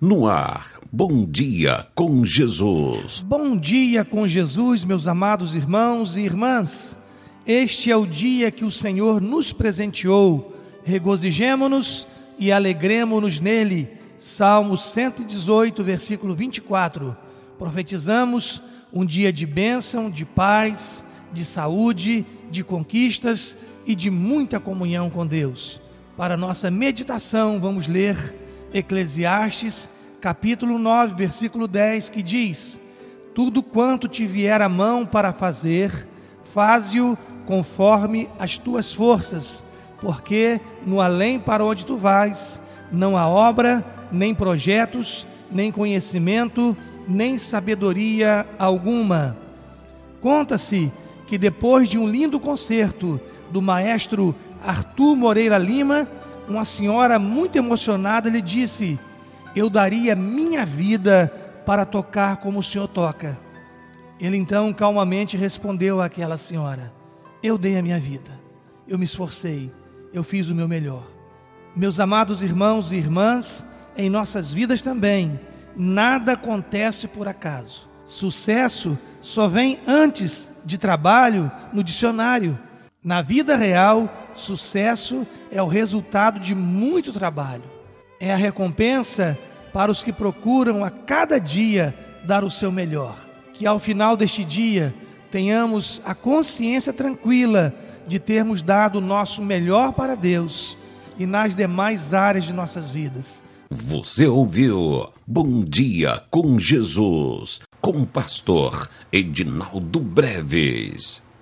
No ar, Bom Dia com Jesus. Bom dia com Jesus, meus amados irmãos e irmãs. Este é o dia que o Senhor nos presenteou. Regozijemo-nos e alegremo-nos nele. Salmo 118, versículo 24. Profetizamos um dia de bênção, de paz, de saúde, de conquistas e de muita comunhão com Deus. Para nossa meditação, vamos ler Eclesiastes, capítulo 9, versículo 10, que diz: Tudo quanto te vier a mão para fazer, faze-o conforme as tuas forças, porque no além para onde tu vais, não há obra, nem projetos, nem conhecimento, nem sabedoria alguma. Conta-se que depois de um lindo concerto do maestro Arthur Moreira Lima, uma senhora muito emocionada lhe disse: Eu daria minha vida para tocar como o senhor toca. Ele então calmamente respondeu àquela senhora: Eu dei a minha vida, eu me esforcei, eu fiz o meu melhor. Meus amados irmãos e irmãs, em nossas vidas também, nada acontece por acaso. Sucesso só vem antes de trabalho no dicionário. Na vida real, sucesso é o resultado de muito trabalho. É a recompensa para os que procuram a cada dia dar o seu melhor. Que ao final deste dia tenhamos a consciência tranquila de termos dado o nosso melhor para Deus e nas demais áreas de nossas vidas. Você ouviu Bom Dia com Jesus, com o pastor Edinaldo Breves.